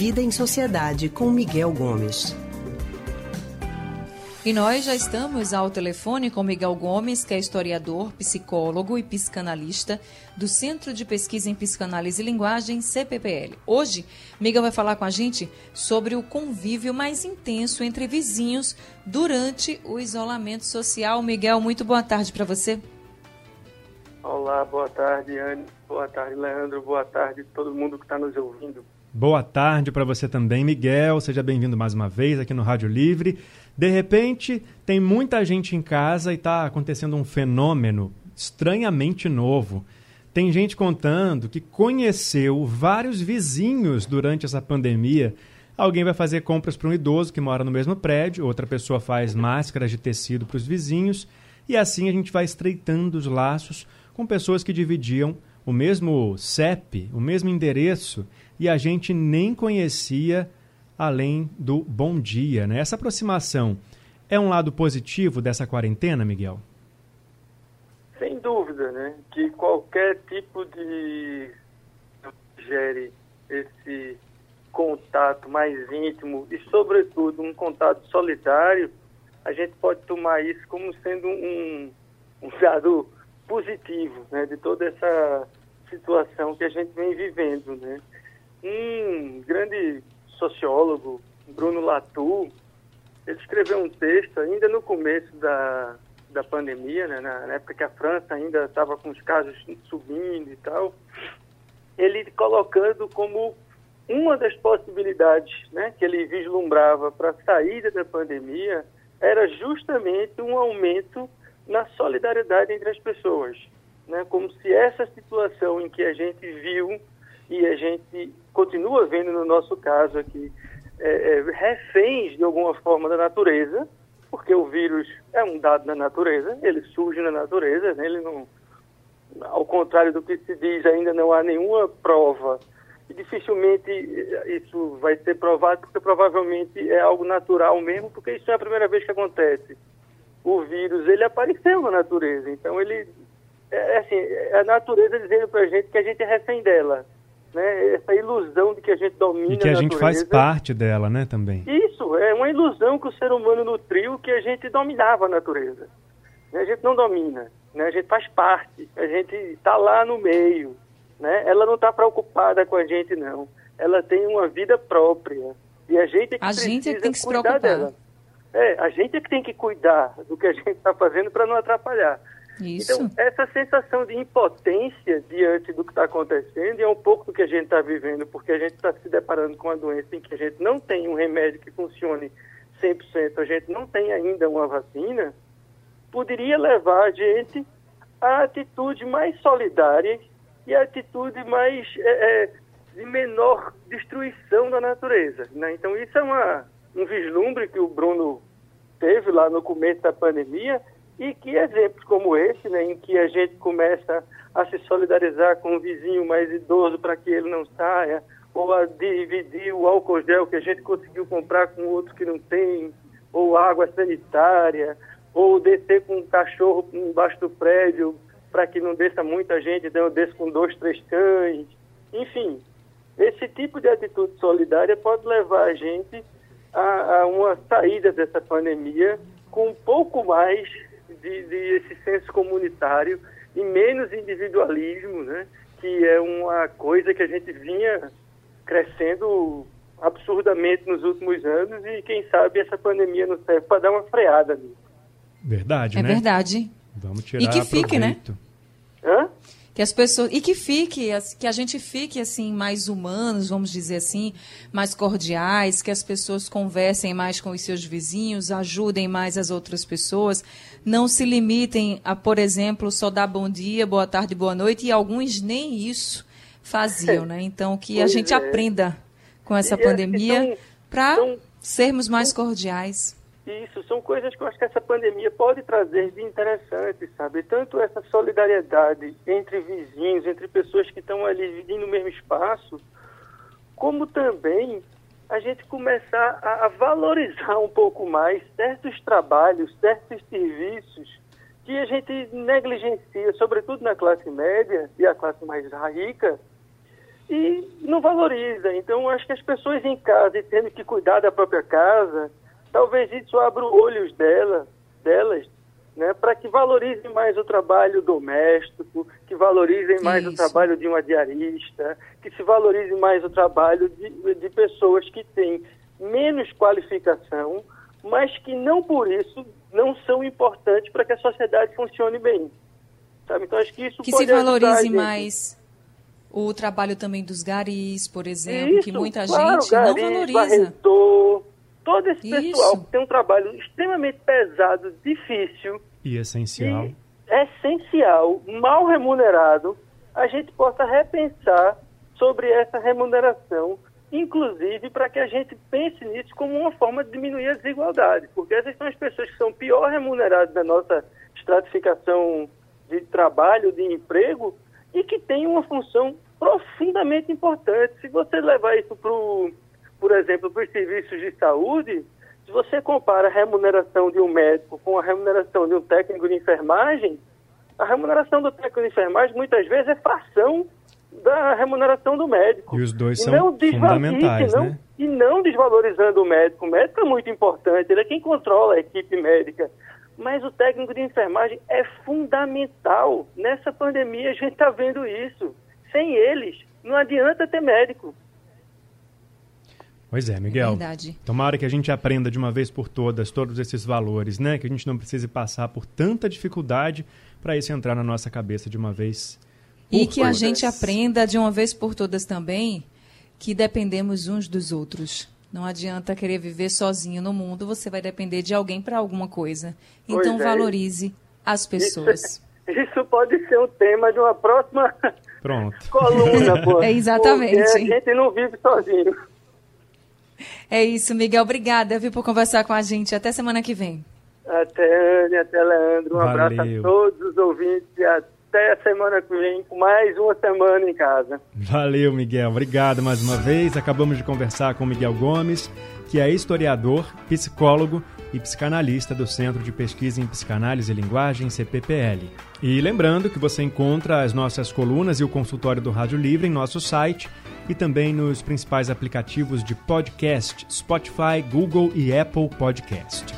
Vida em Sociedade com Miguel Gomes. E nós já estamos ao telefone com Miguel Gomes, que é historiador, psicólogo e psicanalista do Centro de Pesquisa em Psicanálise e Linguagem, CPPL. Hoje, Miguel vai falar com a gente sobre o convívio mais intenso entre vizinhos durante o isolamento social. Miguel, muito boa tarde para você. Olá, boa tarde, Anne. Boa tarde, Leandro. Boa tarde todo mundo que está nos ouvindo. Boa tarde para você também, Miguel. Seja bem-vindo mais uma vez aqui no Rádio Livre. De repente, tem muita gente em casa e está acontecendo um fenômeno estranhamente novo. Tem gente contando que conheceu vários vizinhos durante essa pandemia. Alguém vai fazer compras para um idoso que mora no mesmo prédio, outra pessoa faz máscaras de tecido para os vizinhos, e assim a gente vai estreitando os laços com pessoas que dividiam o mesmo CEP, o mesmo endereço, e a gente nem conhecia além do bom dia. Né? Essa aproximação é um lado positivo dessa quarentena, Miguel? Sem dúvida, né? Que qualquer tipo de gere esse contato mais íntimo e, sobretudo, um contato solitário, a gente pode tomar isso como sendo um, um dado positivo, né? De toda essa situação que a gente vem vivendo, né? Um grande sociólogo, Bruno Latour, ele escreveu um texto ainda no começo da, da pandemia, né, na época que a França ainda estava com os casos subindo e tal, ele colocando como uma das possibilidades né, que ele vislumbrava para a saída da pandemia era justamente um aumento na solidariedade entre as pessoas. Né, como se essa situação em que a gente viu e a gente continua vendo no nosso caso aqui é, é, reféns de alguma forma da natureza, porque o vírus é um dado da natureza, ele surge na natureza, né? ele não, ao contrário do que se diz, ainda não há nenhuma prova e dificilmente isso vai ser provado, porque provavelmente é algo natural mesmo, porque isso é a primeira vez que acontece. O vírus, ele apareceu na natureza, então ele, é, é assim, é a natureza dizendo para a gente que a gente é refém dela né? Essa ilusão de que a gente domina E que a, a gente faz parte dela, né, também. Isso, é uma ilusão que o ser humano nutriu que a gente dominava a natureza. A gente não domina, né? A gente faz parte, a gente está lá no meio, né? Ela não está preocupada com a gente, não. Ela tem uma vida própria. E a gente é que a gente é tem que se preocupar. dela. É, a gente é que tem que cuidar do que a gente está fazendo para não atrapalhar. Isso. Então, essa sensação de impotência diante do que está acontecendo, e é um pouco do que a gente está vivendo, porque a gente está se deparando com uma doença em que a gente não tem um remédio que funcione 100%, a gente não tem ainda uma vacina, poderia levar a gente à atitude mais solidária e à atitude mais é, é, de menor destruição da natureza. Né? Então, isso é uma, um vislumbre que o Bruno teve lá no começo da pandemia, e que exemplos como esse, né, em que a gente começa a se solidarizar com o vizinho mais idoso para que ele não saia, ou a dividir o álcool gel que a gente conseguiu comprar com outro que não tem, ou água sanitária, ou descer com um cachorro embaixo do prédio para que não desça muita gente, então eu desço com dois, três cães. Enfim, esse tipo de atitude solidária pode levar a gente a, a uma saída dessa pandemia com um pouco mais de, de esse senso comunitário e menos individualismo, né? que é uma coisa que a gente vinha crescendo absurdamente nos últimos anos e quem sabe essa pandemia não serve para dar uma freada nisso. Verdade, é né? É verdade. Vamos tirar E que fique, né? Hã? Que as pessoas e que fique que a gente fique assim mais humanos vamos dizer assim mais cordiais que as pessoas conversem mais com os seus vizinhos ajudem mais as outras pessoas. Não se limitem a por exemplo só dar bom dia boa tarde boa noite e alguns nem isso faziam né? Então que a gente é. aprenda com essa E, pandemia para sermos mais cordiais Isso, são coisas que eu acho que essa pandemia pode trazer de interessante, sabe? Tanto essa solidariedade entre vizinhos, entre pessoas que estão ali vivendo no mesmo espaço, como também a gente começar a, a valorizar um pouco mais certos trabalhos, certos serviços que a gente negligencia, sobretudo na classe média e a classe mais rica, e não valoriza. Então, acho que as pessoas em casa e tendo que cuidar da própria casa, talvez isso abra os olhos dela, delas né, para que valorizem mais o trabalho doméstico, que valorizem mais Isso. o trabalho de uma diarista, que se valorize mais o trabalho de, de pessoas que têm menos qualificação, mas que não por isso não são importantes para que a sociedade funcione bem. Sabe? Então acho que isso que se valorize mais o trabalho também dos garis, por exemplo, isso, que muita claro, gente não valoriza. Barretor, todo esse Isso. pessoal que tem um trabalho extremamente pesado, difícil. E essencial. E essencial, mal remunerado, a gente possa repensar sobre essa remuneração, inclusive para que a gente pense nisso como uma forma de diminuir a desigualdade, porque essas são as pessoas que são pior remuneradas da nossa estratificação de trabalho, de emprego, e que têm uma função profundamente importante. Se você levar isso para o por exemplo, para os serviços de saúde, se você compara a remuneração de um médico com a remuneração de um técnico de enfermagem, a remuneração do técnico de enfermagem muitas vezes é fração da remuneração do médico. E os dois e são fundamentais, não, né? E não desvalorizando o médico. O médico é muito importante, ele é quem controla a equipe médica. Mas o técnico de enfermagem é fundamental. Nessa pandemia a gente está vendo isso. Sem eles, não adianta ter médico. Pois é, Miguel. Verdade. Tomara que a gente aprenda de uma vez por todas todos esses valores, né? Que a gente não precise passar por tanta dificuldade para isso entrar na nossa cabeça de uma vez. e que todas. a gente aprenda de uma vez por todas também que dependemos uns dos outros. Não adianta querer viver sozinho no mundo, você vai depender de alguém para alguma coisa. Então é. valorize as pessoas. Isso, isso, pode ser um tema de uma próxima Pronto. coluna, pô. É exatamente. Porque a gente não vive sozinho. É isso, Miguel. Obrigada, viu, por conversar com a gente. Até semana que vem. Até, Anne, até Leandro. Um Valeu. abraço a todos os ouvintes e até a semana que vem, com mais uma semana em casa. Valeu, Miguel. Obrigado mais uma vez. Acabamos de conversar com Miguel Gomes, que é historiador, psicólogo e psicanalista do Centro de Pesquisa em Psicanálise e Linguagem, CPPL. E lembrando que você encontra as nossas colunas e o consultório do Rádio Livre em nosso site e também nos principais aplicativos de podcast Spotify, Google e Apple Podcast.